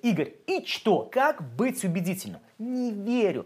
Игорь, и что? Как быть убедительным? Не верю.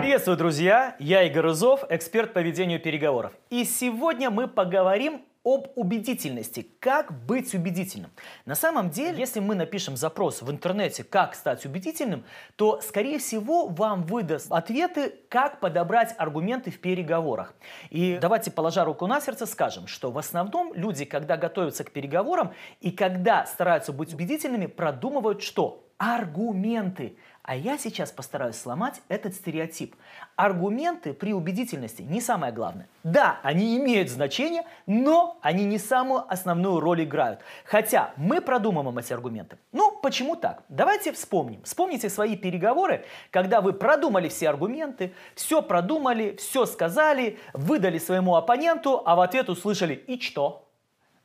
Приветствую, друзья! Я Игорь Рызов, эксперт по ведению переговоров. И сегодня мы поговорим об убедительности. Как быть убедительным? На самом деле, если мы напишем запрос в интернете «Как стать убедительным», то, скорее всего, вам выдаст ответы, как подобрать аргументы в переговорах. И давайте, положа руку на сердце, скажем, что в основном люди, когда готовятся к переговорам и когда стараются быть убедительными, продумывают что? Аргументы. А я сейчас постараюсь сломать этот стереотип. Аргументы при убедительности не самое главное. Да, они имеют значение, но они не самую основную роль играют. Хотя мы продумываем эти аргументы. Ну, почему так? Давайте вспомним. Вспомните свои переговоры, когда вы продумали все аргументы, все продумали, все сказали, выдали своему оппоненту, а в ответ услышали «и что?».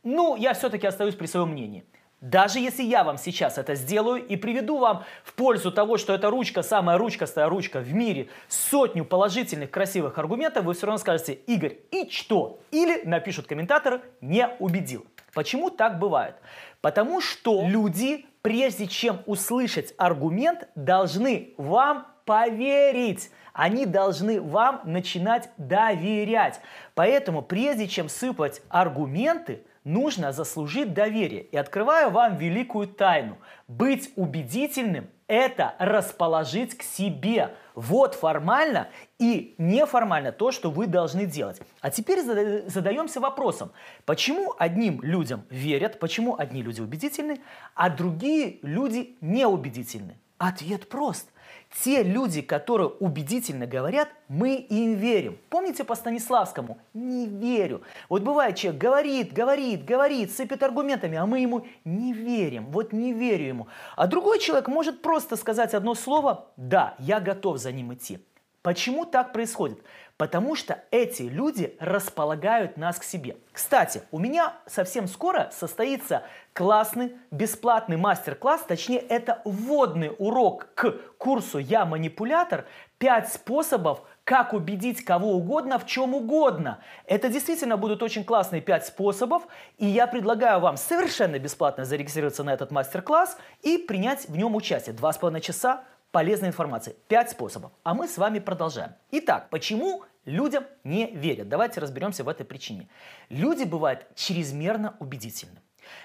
Ну, я все-таки остаюсь при своем мнении. Даже если я вам сейчас это сделаю и приведу вам в пользу того, что эта ручка самая ручкастая ручка в мире, сотню положительных красивых аргументов, вы все равно скажете, Игорь, и что? Или напишут комментаторы, не убедил. Почему так бывает? Потому что люди, прежде чем услышать аргумент, должны вам поверить. Они должны вам начинать доверять. Поэтому прежде чем сыпать аргументы, нужно заслужить доверие. И открываю вам великую тайну. Быть убедительным – это расположить к себе. Вот формально и неформально то, что вы должны делать. А теперь задаемся вопросом, почему одним людям верят, почему одни люди убедительны, а другие люди неубедительны? Ответ прост. Те люди, которые убедительно говорят, мы им верим. Помните по Станиславскому? Не верю. Вот бывает человек говорит, говорит, говорит, сыпет аргументами, а мы ему не верим. Вот не верю ему. А другой человек может просто сказать одно слово «да, я готов за ним идти». Почему так происходит? Потому что эти люди располагают нас к себе. Кстати, у меня совсем скоро состоится классный бесплатный мастер-класс, точнее это вводный урок к курсу «Я манипулятор». Пять способов, как убедить кого угодно в чем угодно. Это действительно будут очень классные пять способов, и я предлагаю вам совершенно бесплатно зарегистрироваться на этот мастер-класс и принять в нем участие. Два с половиной часа полезной информации. Пять способов. А мы с вами продолжаем. Итак, почему людям не верят? Давайте разберемся в этой причине. Люди бывают чрезмерно убедительны.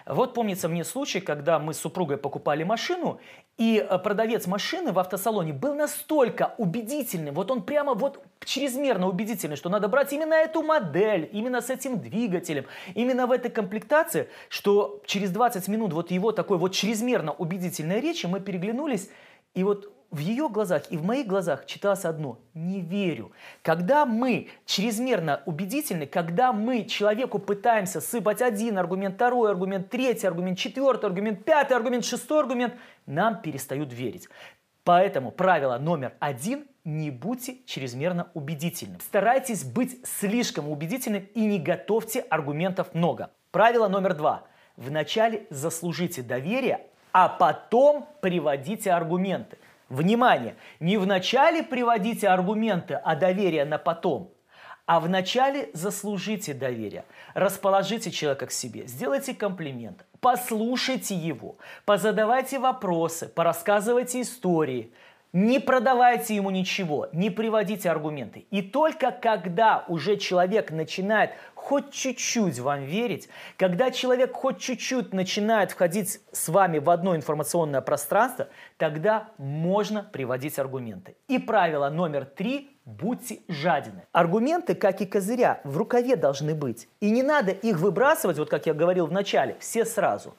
Вот помнится мне случай, когда мы с супругой покупали машину, и э, продавец машины в автосалоне был настолько убедительный, вот он прямо вот чрезмерно убедительный, что надо брать именно эту модель, именно с этим двигателем, именно в этой комплектации, что через 20 минут вот его такой вот чрезмерно убедительной речи мы переглянулись, и вот в ее глазах и в моих глазах читалось одно – не верю. Когда мы чрезмерно убедительны, когда мы человеку пытаемся сыпать один аргумент, второй аргумент, третий аргумент, четвертый аргумент, пятый аргумент, шестой аргумент, нам перестают верить. Поэтому правило номер один – не будьте чрезмерно убедительным. Старайтесь быть слишком убедительным и не готовьте аргументов много. Правило номер два – вначале заслужите доверие, а потом приводите аргументы. Внимание! Не вначале приводите аргументы, а доверие на потом. А вначале заслужите доверие. Расположите человека к себе, сделайте комплимент, послушайте его, позадавайте вопросы, порассказывайте истории. Не продавайте ему ничего, не приводите аргументы. И только когда уже человек начинает хоть чуть-чуть вам верить, когда человек хоть чуть-чуть начинает входить с вами в одно информационное пространство, тогда можно приводить аргументы. И правило номер три – будьте жадины. Аргументы, как и козыря, в рукаве должны быть. И не надо их выбрасывать, вот как я говорил в начале, все сразу.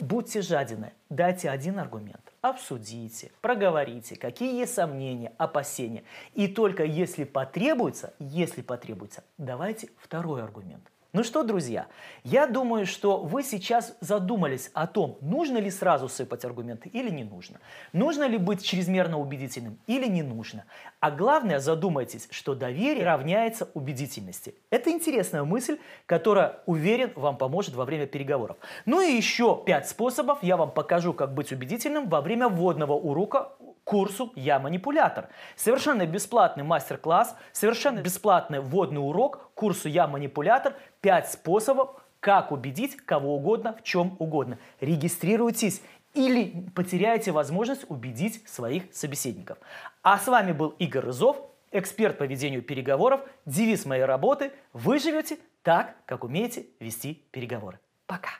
Будьте жадины, дайте один аргумент обсудите, проговорите, какие есть сомнения, опасения. И только если потребуется, если потребуется, давайте второй аргумент. Ну что, друзья, я думаю, что вы сейчас задумались о том, нужно ли сразу сыпать аргументы или не нужно. Нужно ли быть чрезмерно убедительным или не нужно. А главное, задумайтесь, что доверие равняется убедительности. Это интересная мысль, которая, уверен, вам поможет во время переговоров. Ну и еще пять способов я вам покажу, как быть убедительным во время вводного урока курсу «Я манипулятор». Совершенно бесплатный мастер-класс, совершенно бесплатный вводный урок курсу «Я манипулятор». Пять способов как убедить кого угодно в чем угодно. Регистрируйтесь или потеряете возможность убедить своих собеседников. А с вами был Игорь Рызов, эксперт по ведению переговоров. Девиз моей работы – вы живете так, как умеете вести переговоры. Пока!